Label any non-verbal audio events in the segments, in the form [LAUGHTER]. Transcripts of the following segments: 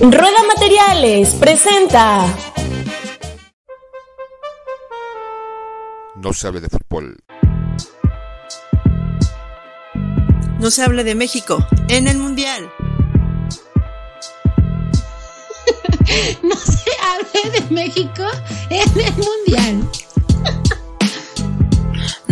Rueda Materiales presenta. No se hable de fútbol. No se hable de México en el Mundial. [LAUGHS] no se hable de México en el Mundial.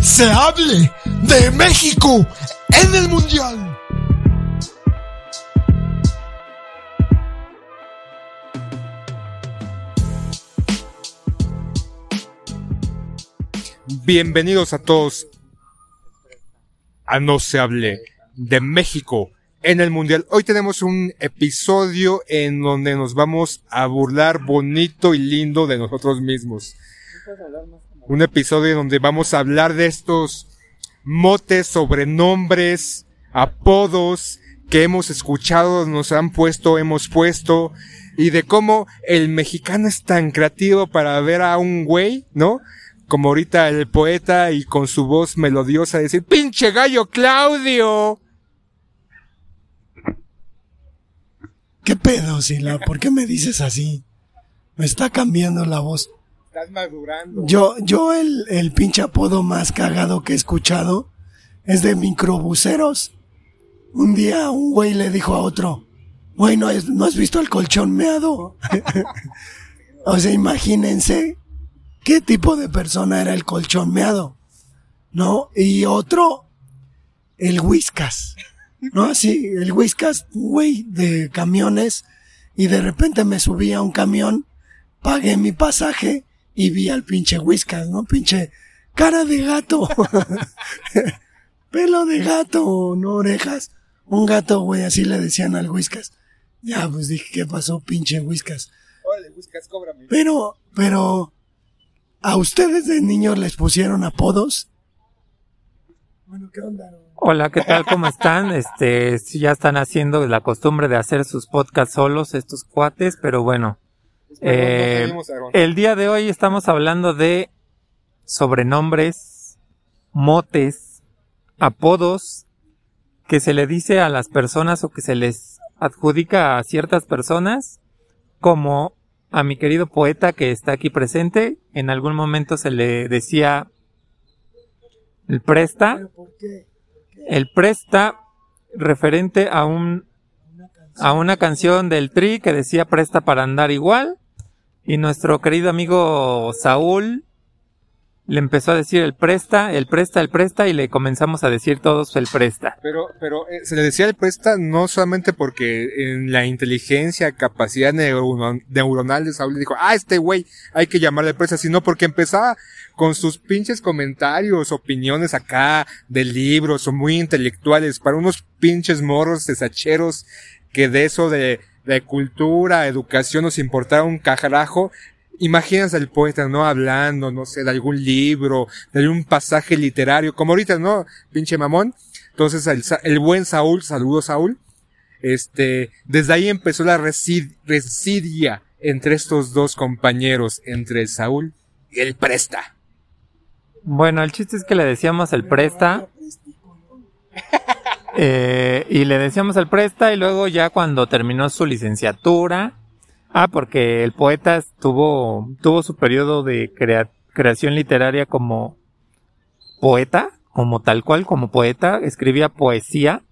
se hable de México en el Mundial. Bienvenidos a todos a No se hable de México en el Mundial. Hoy tenemos un episodio en donde nos vamos a burlar bonito y lindo de nosotros mismos. Un episodio donde vamos a hablar de estos motes, sobrenombres, apodos que hemos escuchado, nos han puesto, hemos puesto, y de cómo el mexicano es tan creativo para ver a un güey, ¿no? como ahorita el poeta y con su voz melodiosa decir, pinche gallo Claudio. ¿Qué pedo, Sila? ¿Por qué me dices así? Me está cambiando la voz. Estás madurando. Yo, yo el, el pinche apodo más cagado que he escuchado es de microbuseros. Un día un güey le dijo a otro, güey, ¿no, ¿no has visto el colchón meado? [LAUGHS] o sea, imagínense qué tipo de persona era el colchón meado, ¿no? Y otro, el Whiskas, ¿no? Sí, el Whiskas, güey, de camiones, y de repente me subí a un camión, pagué mi pasaje y vi al pinche Whiskas, ¿no? Pinche cara de gato, [LAUGHS] pelo de gato, no orejas, un gato, güey, así le decían al Whiskas. Ya, pues dije, ¿qué pasó, pinche Whiskas? Órale, Whiskas, cóbrame. Pero, pero, ¿A ustedes de niños les pusieron apodos? Bueno, ¿qué onda? Hola, ¿qué tal? ¿Cómo están? Este, ya están haciendo la costumbre de hacer sus podcasts solos estos cuates, pero bueno. Eh, el día de hoy estamos hablando de sobrenombres, motes, apodos que se le dice a las personas o que se les adjudica a ciertas personas como a mi querido poeta que está aquí presente. En algún momento se le decía el presta. El presta referente a un a una canción del Tri que decía presta para andar igual. Y nuestro querido amigo Saúl le empezó a decir el presta, el presta, el presta y le comenzamos a decir todos el presta. Pero, pero eh, se le decía el presta no solamente porque en la inteligencia, capacidad neuronal de Saúl dijo, ah, este güey hay que llamarle presta, sino porque empezaba con sus pinches comentarios, opiniones acá de libros o muy intelectuales para unos pinches morros desacheros que de eso de, de cultura, educación nos importaba un cajarajo Imagínense al poeta, ¿no? Hablando, no sé, de algún libro, de algún pasaje literario, como ahorita, ¿no? Pinche mamón. Entonces, el, buen Saúl, saludos Saúl. Este, desde ahí empezó la residia entre estos dos compañeros, entre Saúl y el Presta. Bueno, el chiste es que le decíamos el Presta. [LAUGHS] Eh, y le decíamos el Presta y luego ya cuando terminó su licenciatura, Ah, porque el poeta tuvo, tuvo su periodo de creación literaria como poeta, como tal cual, como poeta, escribía poesía.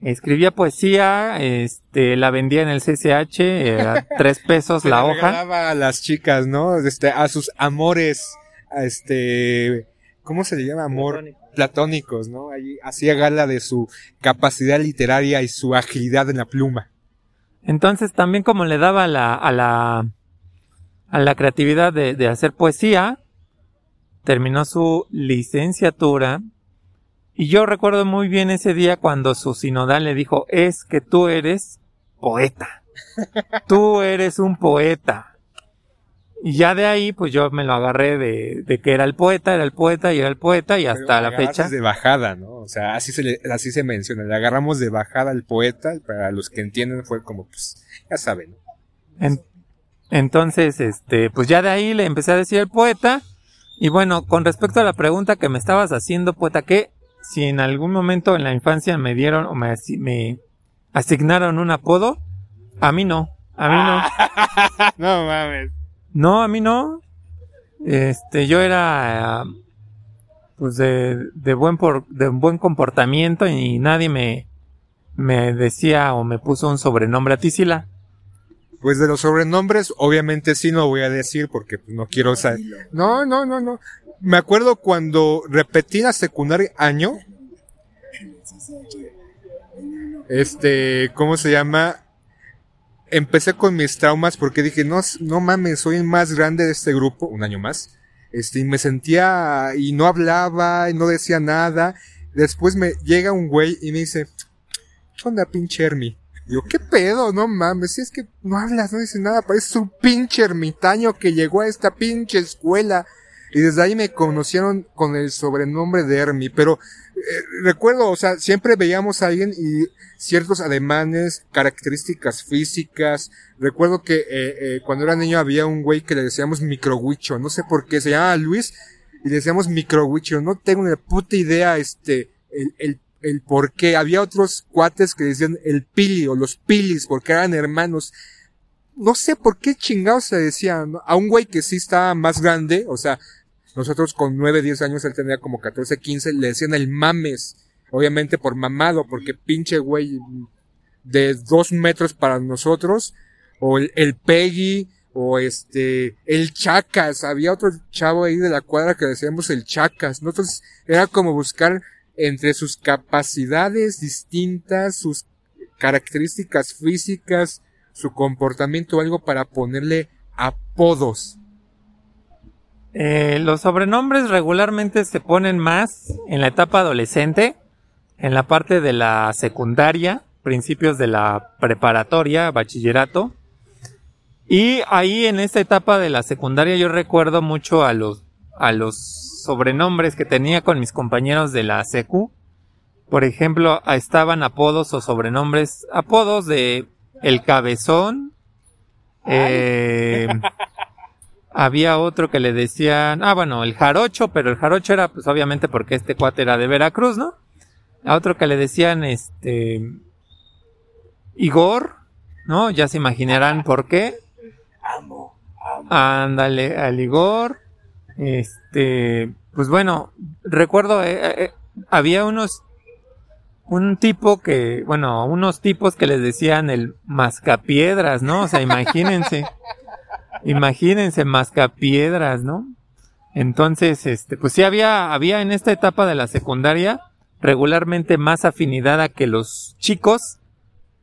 Escribía poesía, este, la vendía en el CCH, a [LAUGHS] tres pesos la hoja. a las chicas, ¿no? Este, a sus amores, a este, ¿cómo se le llama? Amor platónicos, ¿no? Ahí hacía gala de su capacidad literaria y su agilidad en la pluma. Entonces también como le daba la, a la, a la creatividad de, de hacer poesía, terminó su licenciatura y yo recuerdo muy bien ese día cuando su sinodal le dijo, es que tú eres poeta. tú eres un poeta. Y ya de ahí, pues yo me lo agarré de, de que era el poeta, era el poeta y era el poeta y hasta la fecha. de bajada, ¿no? O sea, así se le, así se menciona. Le agarramos de bajada al poeta. Para los que entienden fue como, pues, ya saben. En- entonces, este, pues ya de ahí le empecé a decir el poeta. Y bueno, con respecto a la pregunta que me estabas haciendo, poeta, que si en algún momento en la infancia me dieron o me, me asignaron un apodo, a mí no, a mí no. [LAUGHS] no mames. No, a mí no. Este, yo era, pues de, de buen por, de buen comportamiento y nadie me, me decía o me puso un sobrenombre a ti, Sila. Pues de los sobrenombres, obviamente sí no voy a decir porque no quiero saber. No, no, no, no. Me acuerdo cuando repetí la secundaria año. Este, ¿cómo se llama? Empecé con mis traumas porque dije, no, no mames, soy el más grande de este grupo, un año más. Este, y me sentía, y no hablaba, y no decía nada. Después me llega un güey y me dice, ¿qué onda, pinche Hermi? Yo, ¿qué pedo? No mames, si es que no hablas, no dices nada, pareces un pinche ermitaño que llegó a esta pinche escuela. Y desde ahí me conocieron con el sobrenombre de Hermi, pero eh, recuerdo, o sea, siempre veíamos a alguien y ciertos ademanes, características físicas. Recuerdo que eh, eh, cuando era niño había un güey que le decíamos microhuicho, no sé por qué, se llamaba Luis y le decíamos microhuicho, no tengo ni puta idea, este, el, el el por qué. Había otros cuates que decían el pili o los pilis porque eran hermanos. No sé por qué chingados se decían. ¿no? A un güey que sí estaba más grande, o sea, nosotros con 9, 10 años, él tenía como 14, 15, le decían el mames. Obviamente por mamado, porque pinche güey de dos metros para nosotros. O el, Peggy, o este, el Chacas. Había otro chavo ahí de la cuadra que decíamos el Chacas. Nosotros era como buscar entre sus capacidades distintas, sus características físicas, su comportamiento, algo para ponerle apodos. Eh, los sobrenombres regularmente se ponen más en la etapa adolescente, en la parte de la secundaria, principios de la preparatoria, bachillerato. Y ahí en esta etapa de la secundaria yo recuerdo mucho a los, a los sobrenombres que tenía con mis compañeros de la secu. Por ejemplo, estaban apodos o sobrenombres, apodos de El Cabezón, eh, [LAUGHS] había otro que le decían, ah, bueno, el jarocho, pero el jarocho era, pues obviamente porque este cuate era de Veracruz, ¿no? A otro que le decían, este, Igor, ¿no? Ya se imaginarán por qué. Ándale, al Igor. Este, pues bueno, recuerdo, eh, eh, había unos, un tipo que, bueno, unos tipos que les decían el mascapiedras, ¿no? O sea, [LAUGHS] imagínense. Imagínense, mascapiedras, ¿no? Entonces, este, pues sí había, había en esta etapa de la secundaria regularmente más afinidad a que los chicos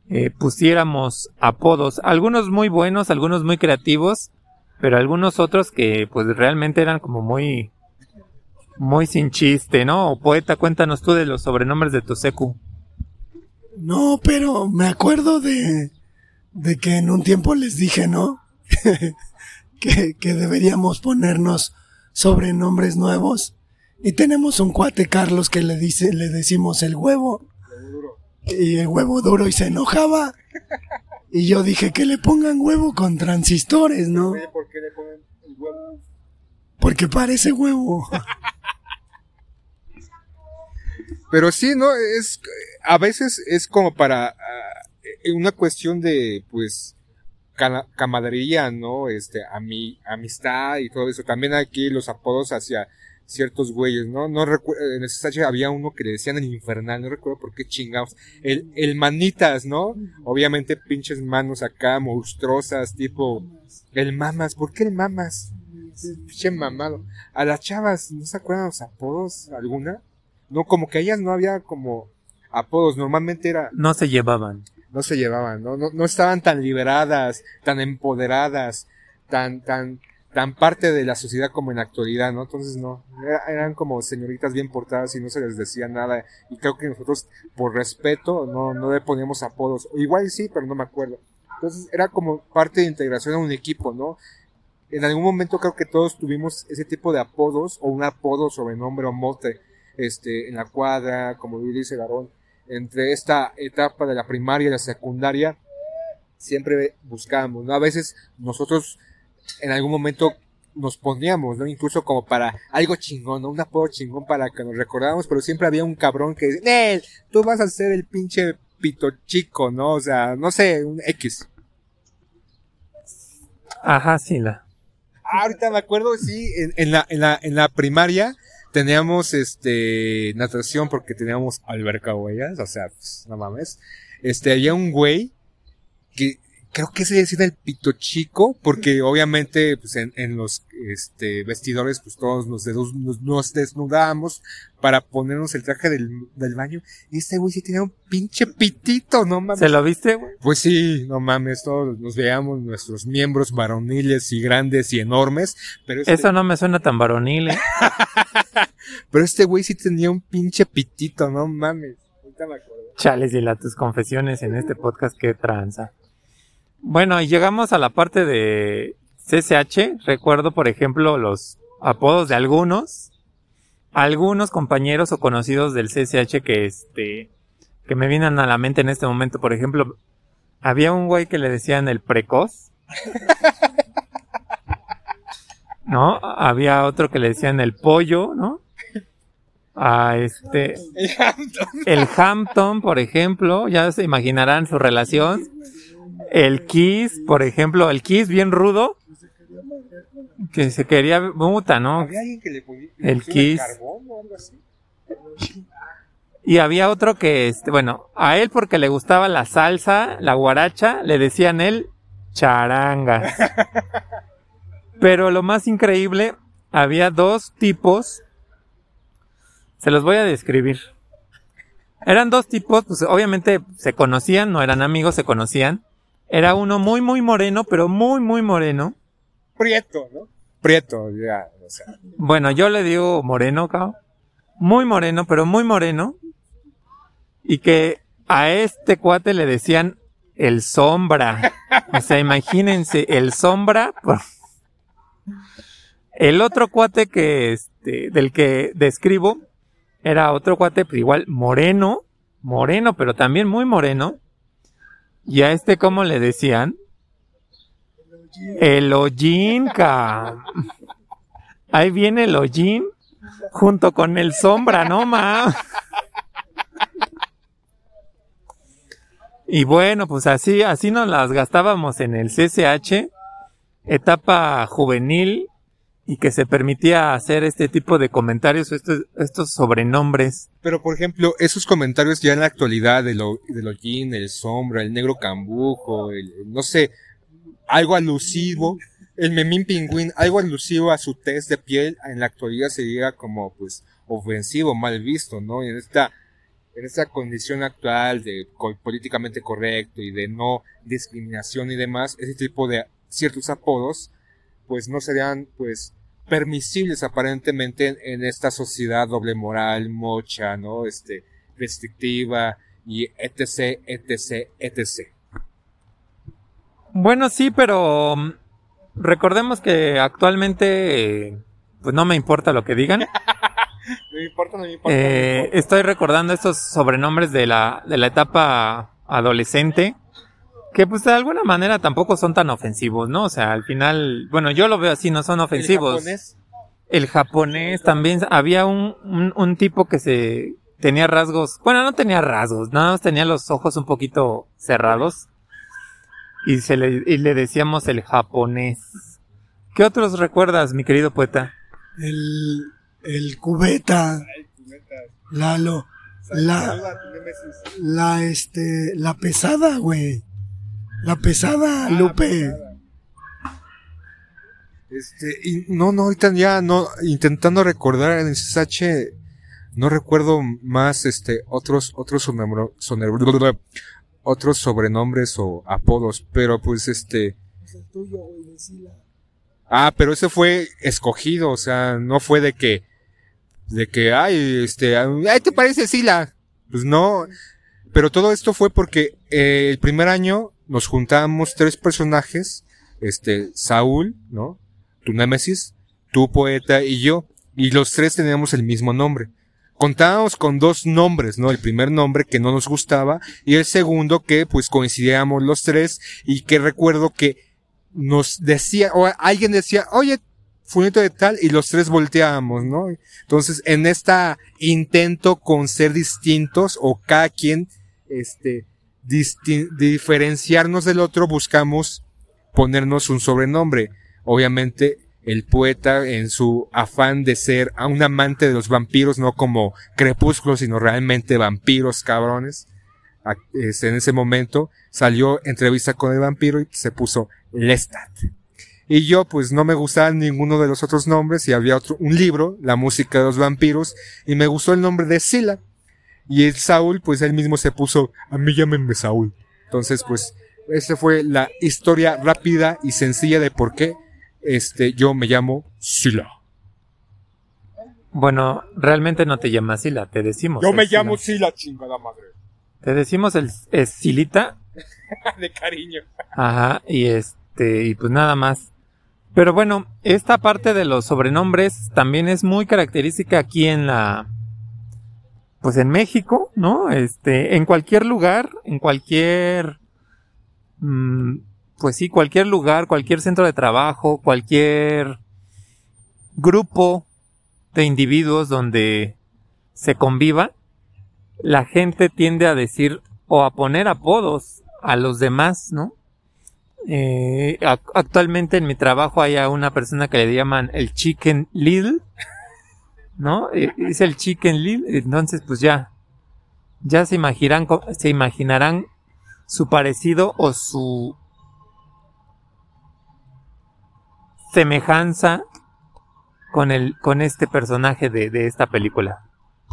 eh, pusiéramos apodos, algunos muy buenos, algunos muy creativos, pero algunos otros que pues realmente eran como muy, muy sin chiste, ¿no? Poeta, cuéntanos tú de los sobrenombres de tu secu. No, pero me acuerdo de, de que en un tiempo les dije, ¿no? [LAUGHS] que, que deberíamos ponernos sobrenombres nuevos. Y tenemos un cuate Carlos que le dice, le decimos el huevo. Y el huevo duro y se enojaba. Y yo dije que le pongan huevo con transistores, ¿no? ¿por qué le ponen el huevo? Porque parece huevo. Pero sí, ¿no? Es, a veces es como para ah, una cuestión de, pues, camaradería, ¿no? Este, ami- amistad y todo eso. También aquí los apodos hacia ciertos güeyes, ¿no? No recuerdo, en ese SH había uno que le decían el infernal, no recuerdo por qué chingados. El, el manitas, ¿no? Obviamente pinches manos acá monstruosas, tipo, el mamas, ¿por qué el mamas? Pinche mamado. A las chavas, ¿no se acuerdan los apodos alguna? No, como que a ellas no había como apodos, normalmente era, No se llevaban. No se llevaban, ¿no? No, no estaban tan liberadas, tan empoderadas, tan, tan, tan parte de la sociedad como en la actualidad, ¿no? Entonces no, era- eran como señoritas bien portadas y no se les decía nada. Y creo que nosotros, por respeto, no, no le poníamos apodos. Igual sí, pero no me acuerdo. Entonces era como parte de integración a un equipo, ¿no? En algún momento creo que todos tuvimos ese tipo de apodos o un apodo, sobrenombre o mote, este, en la cuadra, como dice Garón, entre esta etapa de la primaria y la secundaria, siempre buscábamos, ¿no? A veces nosotros en algún momento nos poníamos, ¿no? Incluso como para algo chingón, ¿no? Un apodo chingón para que nos recordáramos, pero siempre había un cabrón que dice, Nel, tú vas a ser el pinche pito chico, ¿no? O sea, no sé, un X. Ajá, sí, la. Ah, ahorita me acuerdo, sí, en, en la, en la, en la primaria teníamos este natación porque teníamos alberca huellas, o sea, pues, no mames. Este, había un güey que creo que se decía el pito chico, porque obviamente pues en, en los este vestidores pues todos nos, dedos- nos, nos desnudamos para ponernos el traje del, del baño. Y este güey sí tenía un pinche pitito, no mames. ¿Se lo viste, güey? Pues sí, no mames, todos nos veíamos nuestros miembros varoniles y grandes y enormes, pero este, Eso no me suena tan varonil, ¿eh? [LAUGHS] pero este güey sí tenía un pinche pitito, no mames. Ahorita me acuerdo. Chales y la tus confesiones en este podcast, qué tranza. Bueno, y llegamos a la parte de CCH. Recuerdo, por ejemplo, los apodos de algunos, algunos compañeros o conocidos del CCH que este, que me vienen a la mente en este momento. Por ejemplo, había un güey que le decían el precoz. [LAUGHS] ¿No? Había otro que le decían el pollo, ¿no? A este, el Hampton, por ejemplo, ya se imaginarán su relación. El Kiss, por ejemplo, el Kiss bien rudo, que se quería muta, ¿no? ¿Había alguien que le ponía El Kiss. carbón o algo así? Y había otro que, este, bueno, a él porque le gustaba la salsa, la guaracha, le decían él charangas. [LAUGHS] Pero lo más increíble, había dos tipos, se los voy a describir. Eran dos tipos, pues obviamente se conocían, no eran amigos, se conocían. Era uno muy, muy moreno, pero muy, muy moreno. Prieto, ¿no? Prieto, ya, o sea. Bueno, yo le digo moreno, cao. Muy moreno, pero muy moreno. Y que a este cuate le decían el sombra. O sea, imagínense, el sombra. El otro cuate que, este, del que describo, era otro cuate, pues igual moreno, moreno, pero también muy moreno. Y a este, ¿cómo le decían? El hollín. [LAUGHS] Ahí viene el hollín junto con el sombra, ¿no, ma? Y bueno, pues así, así nos las gastábamos en el CCH, etapa juvenil, y que se permitía hacer este tipo de comentarios, estos, estos sobrenombres. Pero, por ejemplo, esos comentarios ya en la actualidad del, del hollín, el sombra, el negro cambujo, el, no sé, algo alusivo, el memín pingüín, algo alusivo a su test de piel, en la actualidad sería como, pues, ofensivo, mal visto, ¿no? Y en esta, en esta condición actual de políticamente correcto y de no discriminación y demás, ese tipo de ciertos apodos, pues no serían, pues, permisibles aparentemente en, en esta sociedad doble moral, mocha, ¿no? Este, restrictiva y etc, etc, etc. Bueno, sí, pero mm, recordemos que actualmente, eh, pues no me importa lo que digan. [LAUGHS] No me importa, no me importa. Eh, estoy recordando estos sobrenombres de la, de la etapa adolescente, que pues de alguna manera tampoco son tan ofensivos, ¿no? O sea, al final, bueno, yo lo veo así, no son ofensivos. El japonés, también había un, un, un tipo que se tenía rasgos, bueno, no tenía rasgos, nada más tenía los ojos un poquito cerrados y se le, y le decíamos el japonés. ¿Qué otros recuerdas, mi querido poeta? El, el cubeta. Lalo. La, la, este, la pesada, güey. La pesada, Lupe. Este, y no, no, ahorita ya no, intentando recordar en el CSH, no recuerdo más, este, otros, otros soner- otros sobrenombres o apodos, pero pues este, ah, pero ese fue escogido, o sea, no fue de que, de que, ay, este, ay, ¿te parece Sila? Pues no, pero todo esto fue porque eh, el primer año nos juntábamos tres personajes, este, Saúl, ¿no? Tu némesis, tu poeta y yo, y los tres teníamos el mismo nombre. Contábamos con dos nombres, ¿no? El primer nombre que no nos gustaba y el segundo que pues coincidíamos los tres y que recuerdo que nos decía, o alguien decía, oye, fulanito de tal, y los tres volteábamos, ¿no? Entonces, en esta intento con ser distintos, o cada quien, este, diferenciarnos del otro, buscamos ponernos un sobrenombre. Obviamente, el poeta, en su afán de ser a un amante de los vampiros, no como crepúsculo, sino realmente vampiros cabrones, en ese momento salió entrevista con el vampiro y se puso Lestat. Y yo, pues, no me gustaban ninguno de los otros nombres y había otro, un libro, La música de los vampiros, y me gustó el nombre de Sila. Y el Saúl, pues, él mismo se puso, a mí llámenme Saúl. Entonces, pues, esa fue la historia rápida y sencilla de por qué, este, yo me llamo Sila. Bueno, realmente no te llamas Sila, te decimos. Yo me Sila. llamo Sila, chingada madre. Te decimos el, el Silita, [LAUGHS] de cariño. Ajá, y este, y pues nada más. Pero bueno, esta parte de los sobrenombres también es muy característica aquí en la, pues en México, ¿no? Este, en cualquier lugar, en cualquier, mm, pues sí, cualquier lugar, cualquier centro de trabajo, cualquier grupo de individuos donde se conviva, la gente tiende a decir o a poner apodos a los demás, ¿no? Eh, ac- actualmente en mi trabajo hay a una persona que le llaman el Chicken Little, ¿no? Es el Chicken Little, entonces pues ya, ya se imaginarán, se imaginarán su parecido o su semejanza con el, con este personaje de, de esta película.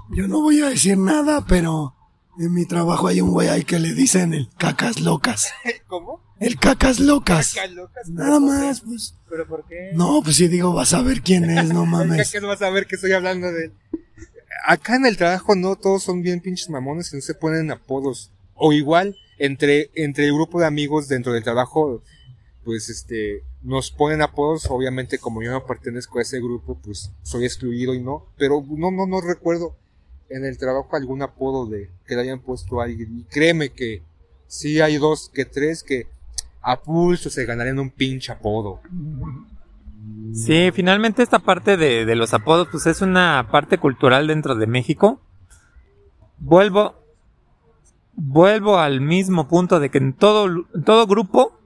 Yo no voy a decir nada, pero en mi trabajo hay un güey ahí que le dicen el cacas locas. [LAUGHS] ¿Cómo? El cacas locas. locas. Nada más, pues. ¿Pero por qué? No, pues si digo, vas a ver quién es, no [LAUGHS] mames. que no vas a ver que estoy hablando de él. Acá en el trabajo no todos son bien pinches mamones y no se ponen apodos. O igual, entre, entre el grupo de amigos dentro del trabajo, pues este, nos ponen apodos. Obviamente, como yo no pertenezco a ese grupo, pues soy excluido y no. Pero no, no, no recuerdo en el trabajo algún apodo de que le hayan puesto a alguien. Y créeme que sí hay dos que tres que a pulso se ganarían un pinche apodo. Sí, finalmente esta parte de, de los apodos, pues es una parte cultural dentro de México. Vuelvo, vuelvo al mismo punto de que en todo, en todo grupo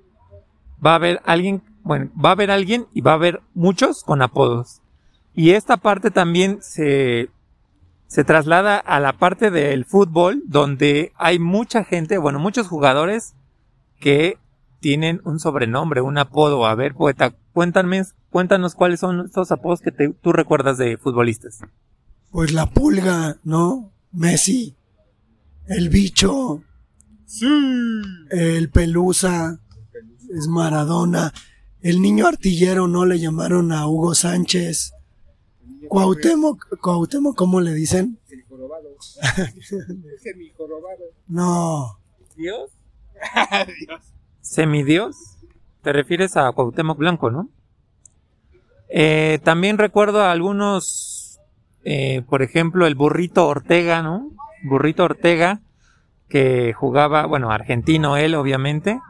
va a haber alguien, bueno, va a haber alguien y va a haber muchos con apodos. Y esta parte también se, se traslada a la parte del fútbol, donde hay mucha gente, bueno, muchos jugadores que tienen un sobrenombre, un apodo. A ver, poeta, cuéntame, cuéntanos cuáles son estos apodos que te- tú recuerdas de futbolistas. Pues la pulga, ¿no? Messi. El bicho. El pelusa. Es Maradona. El niño artillero, ¿no? Le llamaron a Hugo Sánchez. Cuauhtémoc, Cuauhtémoc, ¿cómo le dicen? El jorobado. Mi [LAUGHS] jorobado. No. ¿Dios? [LAUGHS] ¿Semidios? Te refieres a Cuauhtémoc Blanco, ¿no? Eh, también recuerdo a algunos, eh, por ejemplo, el burrito Ortega, ¿no? Burrito Ortega, que jugaba, bueno, argentino él, obviamente.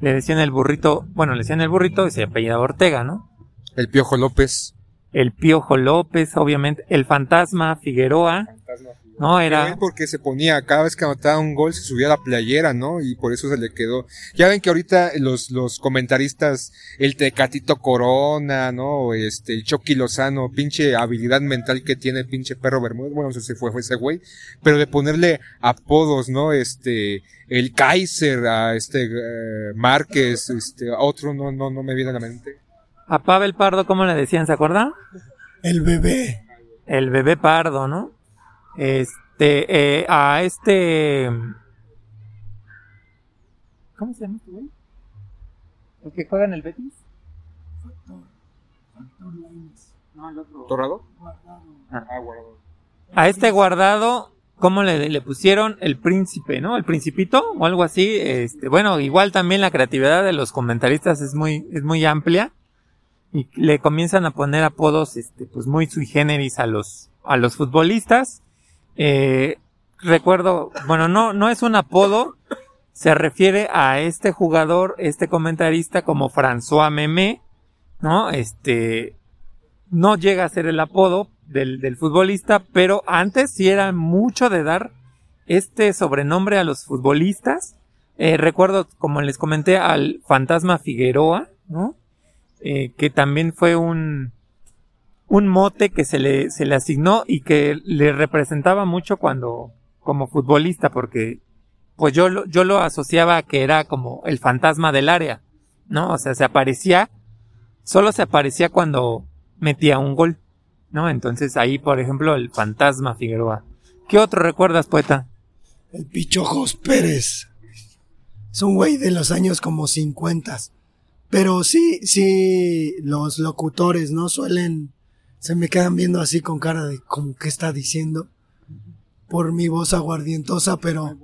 Le decían el burrito, bueno, le decían el burrito y se apellidaba Ortega, ¿no? El Piojo López. El Piojo López, obviamente. El Fantasma Figueroa, ¿no? Era porque se ponía, cada vez que anotaba un gol se subía a la playera, ¿no? Y por eso se le quedó. Ya ven que ahorita los, los comentaristas, el Tecatito Corona, ¿no? Este, el Chucky Lozano, pinche habilidad mental que tiene el pinche perro Bermúdez, bueno, no sé si fue, fue ese güey, pero de ponerle apodos, ¿no? Este, el Kaiser, a este, eh, Márquez, este, a otro no, no, no me viene a la mente. A Pavel Pardo, ¿cómo le decían? ¿Se acuerdan? El bebé. El bebé pardo, ¿no? Este, eh, a este. ¿Cómo se llama este güey? ¿El que juega en el Betis? No, el otro. ¿Torrado? Ah. Ah, guardado. A este guardado, ¿cómo le, le pusieron? El príncipe, ¿no? El principito o algo así. Este, bueno, igual también la creatividad de los comentaristas es muy, es muy amplia. Y le comienzan a poner apodos, este, pues muy sui generis a los, a los futbolistas. Eh, recuerdo, bueno, no, no es un apodo, se refiere a este jugador, este comentarista como François Memé, ¿no? Este, no llega a ser el apodo del, del futbolista, pero antes sí era mucho de dar este sobrenombre a los futbolistas. Eh, recuerdo, como les comenté, al fantasma Figueroa, ¿no? Eh, que también fue un, un mote que se le, se le asignó y que le representaba mucho cuando, como futbolista, porque pues yo lo, yo lo asociaba a que era como el fantasma del área, ¿no? O sea, se aparecía, solo se aparecía cuando metía un gol, ¿no? Entonces ahí, por ejemplo, el fantasma Figueroa. ¿Qué otro recuerdas, poeta? El Pichojos Pérez. Es un güey de los años como 50. Pero sí, sí, los locutores, ¿no? Suelen, se me quedan viendo así con cara de como que está diciendo por mi voz aguardientosa, pero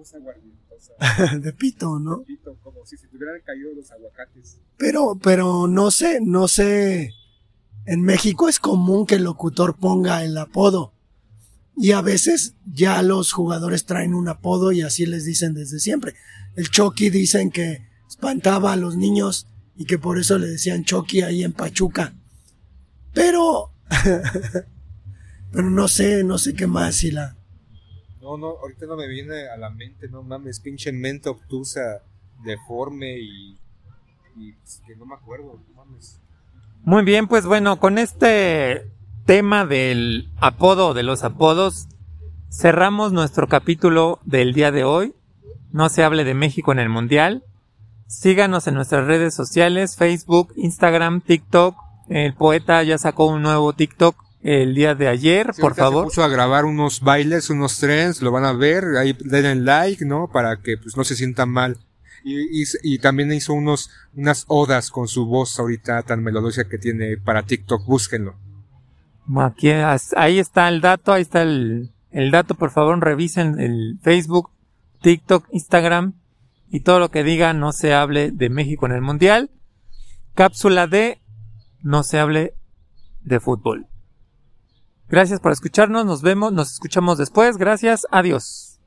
[LAUGHS] de pito, ¿no? como si se tuvieran caído los aguacates. Pero, pero no sé, no sé. En México es común que el locutor ponga el apodo. Y a veces ya los jugadores traen un apodo y así les dicen desde siempre. El Chucky dicen que espantaba a los niños y que por eso le decían Chucky ahí en Pachuca. Pero, [LAUGHS] pero no sé, no sé qué más si la, No, no, ahorita no me viene a la mente, no mames, pinche mente obtusa, deforme y, y pues, que no me acuerdo, no mames. Muy bien, pues bueno, con este tema del apodo, de los apodos, cerramos nuestro capítulo del día de hoy. No se hable de México en el Mundial. Síganos en nuestras redes sociales, Facebook, Instagram, TikTok. El poeta ya sacó un nuevo TikTok el día de ayer, Sí, por favor. Se puso a grabar unos bailes, unos trends, lo van a ver, ahí denle like, ¿no? Para que pues no se sientan mal. Y, y, y también hizo unos, unas odas con su voz ahorita tan melodiosa que tiene para TikTok, búsquenlo. Aquí, ahí está el dato, ahí está el, el dato, por favor revisen el Facebook, TikTok, Instagram y todo lo que diga no se hable de México en el Mundial. Cápsula de no se hable de fútbol. Gracias por escucharnos, nos vemos, nos escuchamos después, gracias, adiós.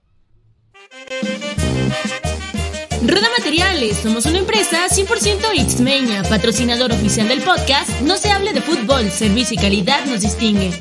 Roda Materiales, somos una empresa 100% Xmeña, patrocinador oficial del podcast No se hable de fútbol, servicio y calidad nos distingue.